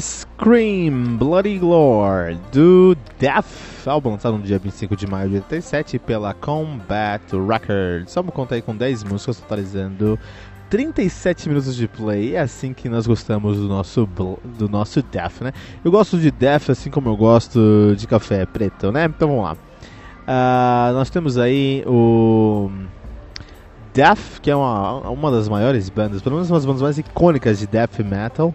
Scream Bloody Glory do Death, álbum lançado no dia 25 de maio de 87 pela Combat Records. Só me conta aí com 10 músicas, totalizando 37 minutos de play. É assim que nós gostamos do nosso, do nosso Death, né? Eu gosto de Death assim como eu gosto de café preto, né? Então vamos lá. Uh, nós temos aí o Death, que é uma, uma das maiores bandas, pelo menos uma das bandas mais icônicas de death metal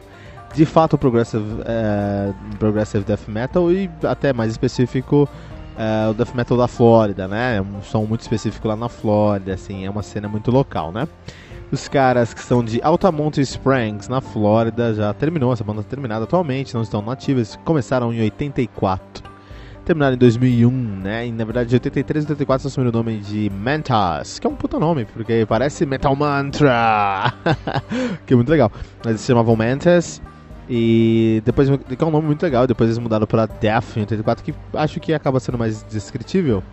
de fato progressive, é, progressive death metal e até mais específico é, o death metal da Flórida, né? É um som muito específico lá na Flórida, assim, é uma cena muito local, né? Os caras que são de Altamont Springs, na Flórida, já terminou, essa banda está terminada atualmente, não estão nativas, começaram em 84. Terminaram em 2001, né? E na verdade, de 83 e 84 assumiram o nome de Mantas, que é um puta nome, porque parece Metal Mantra, que é muito legal. Mas eles se chamavam Mantas e depois, que é um nome muito legal, depois eles mudaram para Death em 84, que acho que acaba sendo mais descritível.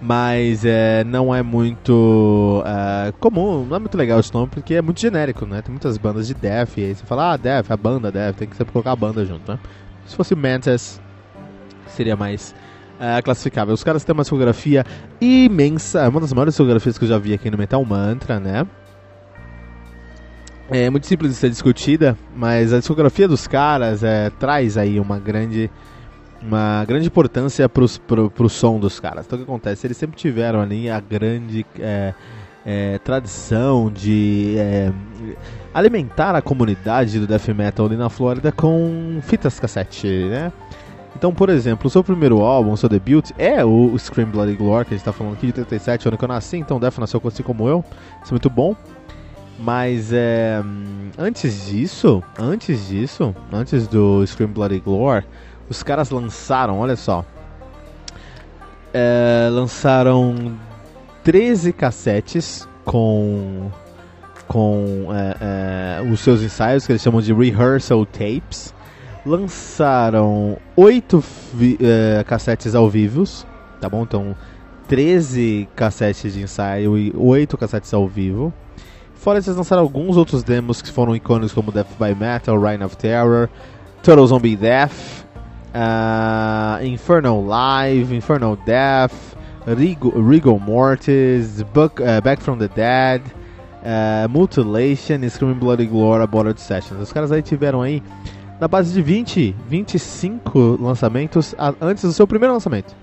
Mas é, não é muito é, comum, não é muito legal esse nome, porque é muito genérico, né? Tem muitas bandas de Death, e aí você fala, ah, Death, a banda Death, tem que sempre colocar a banda junto, né? Se fosse Mantis, seria mais é, classificável. Os caras têm uma discografia imensa, é uma das maiores discografias que eu já vi aqui no Metal Mantra, né? É muito simples de ser discutida, mas a discografia dos caras é, traz aí uma grande uma grande importância para pro, pro som dos caras. Então o que acontece? Eles sempre tiveram ali a grande é, é, tradição de é, alimentar a comunidade do death metal ali na Flórida com fitas cassete, né? Então, por exemplo, o seu primeiro álbum, o seu debut, é o Scream Bloody Glory, que a gente está falando aqui de 37, ano que eu nasci, então o Death nasceu assim como eu, isso é muito bom. Mas é, antes disso, antes disso, antes do Scream Bloody Glory, os caras lançaram, olha só, é, lançaram 13 cassetes com com é, é, os seus ensaios que eles chamam de rehearsal tapes. Lançaram 8 é, cassetes ao vivo, tá bom? Então 13 cassetes de ensaio e 8 cassetes ao vivo. Fora eles lançaram alguns outros demos que foram icônicos como Death by Metal, Reign of Terror, Total Zombie Death, uh, Infernal Live, Infernal Death, Regal Mortis, uh, Back from the Dead, uh, Mutilation, Screaming Bloody Glory, Aborted Sessions. Os caras aí tiveram aí na base de 20, 25 lançamentos antes do seu primeiro lançamento.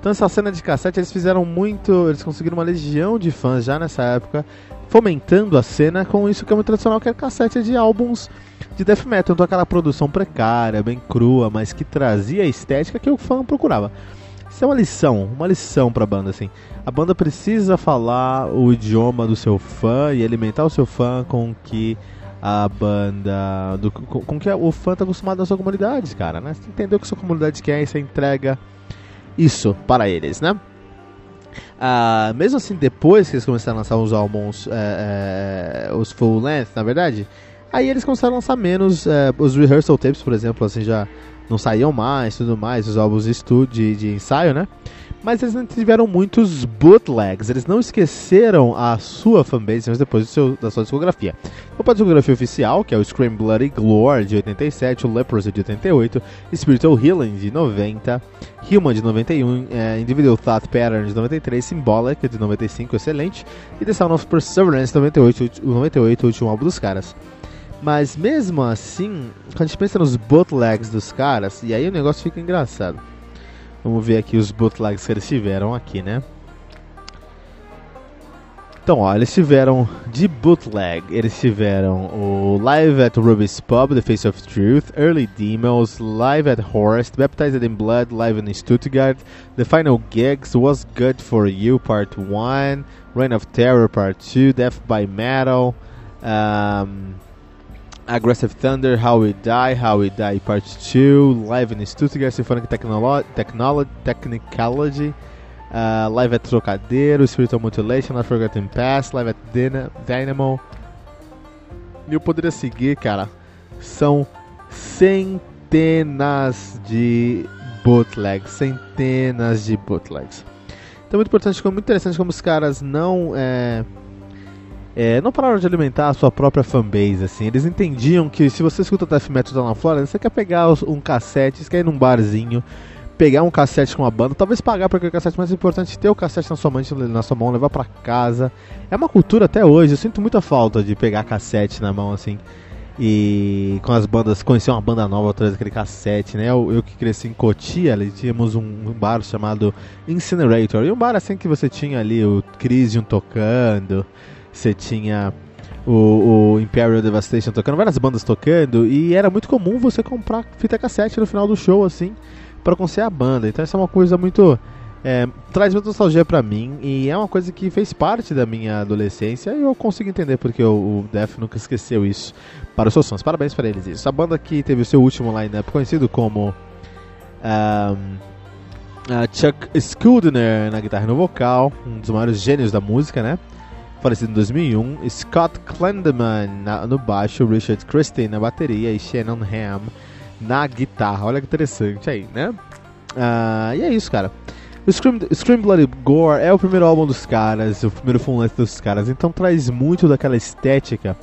Então essa cena de cassete eles fizeram muito, eles conseguiram uma legião de fãs já nessa época fomentando a cena com isso que é muito tradicional, que é cassete de álbuns de death metal. Então aquela produção precária, bem crua, mas que trazia a estética que o fã procurava. Isso é uma lição, uma lição pra banda, assim. A banda precisa falar o idioma do seu fã e alimentar o seu fã com que a banda. Do, com, com que o fã tá acostumado na sua comunidade, cara, né? Você entendeu que sua comunidade quer e você entrega isso para eles, né? Uh, mesmo assim, depois que eles começaram a lançar os álbuns, é, é, os full length, na verdade, aí eles começaram a lançar menos é, os rehearsal tapes, por exemplo, assim já não saíam mais, tudo mais, os álbuns de, de ensaio, né? Mas eles não tiveram muitos bootlegs. Eles não esqueceram a sua fanbase depois seu, da sua discografia. Então, a discografia oficial, que é o Scream Bloody Glory de 87, o Leprosy de 88, Spiritual Healing de 90, Human de 91, é, Individual Thought Pattern de 93, Symbolic de 95, excelente, e The Sound of Perseverance de 98, o 98, o último álbum dos caras. Mas mesmo assim, quando a gente pensa nos bootlegs dos caras, e aí o negócio fica engraçado. Vamos ver aqui os bootlegs que eles tiveram aqui, né? Então, ó, eles tiveram de bootleg, eles tiveram o Live at Ruby's Pub, The Face of Truth, Early Demos, Live at Horst, Baptized in Blood, Live in Stuttgart, The Final Gigs, Was Good For You Part 1, Reign of Terror Part 2, Death by Metal, um, Aggressive Thunder, How We Die, How We Die Part 2, Live in Stuttgart, Symphonic Technolo Technolo Technicology, uh, Live at Trocadeiro, Spiritual Mutilation, Not Forgotten Past, Live at Dyna Dynamo. E eu poderia seguir, cara. São centenas de bootlegs, centenas de bootlegs. Então, muito importante, muito interessante como os caras não é, é, não pararam de alimentar a sua própria fanbase, assim. Eles entendiam que se você escuta death metal lá fora, você quer pegar um cassete, você quer ir num barzinho, pegar um cassete com uma banda, talvez pagar para aquele cassete, mas é importante ter o cassete na sua mão, na sua mão, levar para casa. É uma cultura até hoje, eu sinto muita falta de pegar cassete na mão, assim. E com as bandas, conhecer uma banda nova atrás daquele cassete, né? Eu, eu que cresci em Cotia, ali tínhamos um, um, bar chamado Incinerator. E um bar assim que você tinha ali o Crisium tocando, você tinha o, o, Imperial Devastation tocando, várias bandas tocando, e era muito comum você comprar fita cassete no final do show, assim, para conhecer a banda. Então isso é uma coisa muito. É, traz muita nostalgia pra mim e é uma coisa que fez parte da minha adolescência e eu consigo entender porque o, o Def nunca esqueceu isso para os seus fãs. Parabéns para eles isso. A banda que teve o seu último line-up conhecido como um, uh, Chuck Schuldiner na guitarra e no vocal, um dos maiores gênios da música, né? Falecido em 2001, Scott Clendeman no baixo, Richard Christie na bateria e Shannon Ham na guitarra. Olha que interessante aí, né? Uh, e é isso, cara. O Scream, Scream Bloody Gore é o primeiro álbum dos caras, o primeiro full length dos caras, então traz muito daquela estética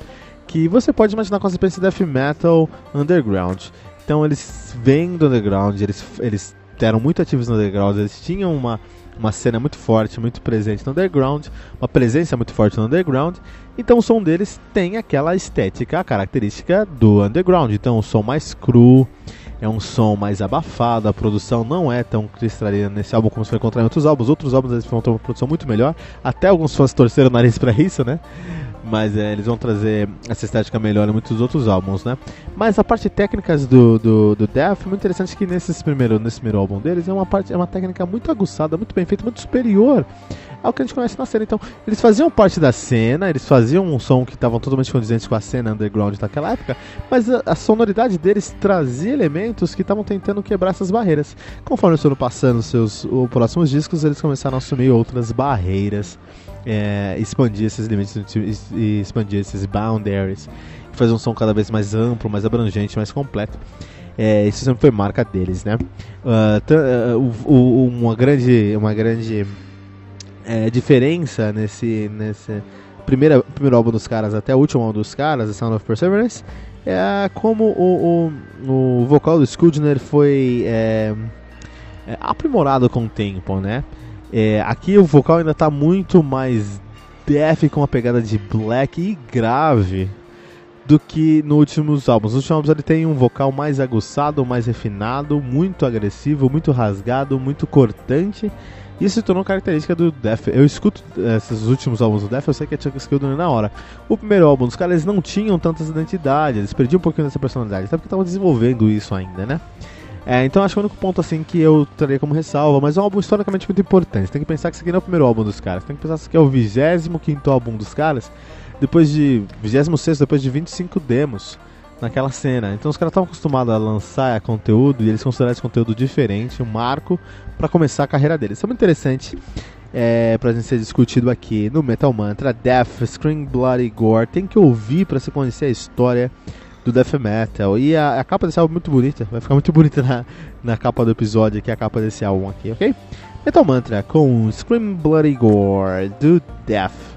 que você pode imaginar quando você pensa em death metal underground. Então eles vêm do underground, eles, eles eram muito ativos no underground, eles tinham uma uma cena muito forte, muito presente no underground, uma presença muito forte no underground. Então o som deles tem aquela estética, a característica do underground. Então o som mais cru, é um som mais abafado, a produção não é tão cristalina nesse álbum como você vai encontrar em outros álbuns. Outros álbuns eles vão uma produção muito melhor. Até alguns fãs torceram o nariz para isso, né? Mas é, eles vão trazer essa estética melhor em muitos outros álbuns, né? Mas a parte técnica do, do, do Death é muito interessante que nesse primeiro, nesse primeiro álbum deles é uma, parte, é uma técnica muito aguçada, muito bem feita, muito superior ao que a gente conhece na cena. Então, eles faziam parte da cena, eles faziam um som que estavam totalmente condizentes com a cena underground daquela época, mas a, a sonoridade deles trazia elementos que estavam tentando quebrar essas barreiras. Conforme eles foram passando seus os próximos discos, eles começaram a assumir outras barreiras é, expandir esses limites e expandir esses boundaries, fazer um som cada vez mais amplo, mais abrangente, mais completo. É, isso sempre foi marca deles, né? Uh, uh, uma grande, uma grande é, diferença nesse, nesse primeiro, primeiro álbum dos caras até o último álbum dos caras, Sound of Perseverance, é como o, o, o vocal do Scoodner foi é, é, aprimorado com o tempo, né? É, aqui o vocal ainda está muito mais death com uma pegada de black e grave do que nos últimos álbuns. Nos últimos álbuns ele tem um vocal mais aguçado, mais refinado, muito agressivo, muito rasgado, muito cortante. Isso se tornou característica do Death. Eu escuto esses últimos álbuns do Death, eu sei que é Chuck Schuldiner na hora. O primeiro álbum, os caras não tinham tantas identidades, eles perdiam um pouquinho dessa personalidade, até porque estavam desenvolvendo isso ainda, né? É, então acho que o único ponto assim que eu traria como ressalva, mas é um álbum historicamente muito importante. Tem que pensar que esse aqui não é o primeiro álbum dos caras. Tem que pensar que esse aqui é o 25 álbum dos caras, depois de 26, depois de 25 demos naquela cena. Então os caras estavam acostumados a lançar conteúdo e eles consideraram esse conteúdo diferente, um marco para começar a carreira deles. Isso é muito interessante. É, pra gente ser discutido aqui no Metal Mantra, Death, Scream, Bloody Gore. Tem que ouvir para se conhecer a história do death metal. E a, a, capa desse álbum é muito bonita, vai ficar muito bonita na, na capa do episódio aqui, a capa desse álbum aqui, ok? Metal Mantra com Scream Bloody Gore do Death.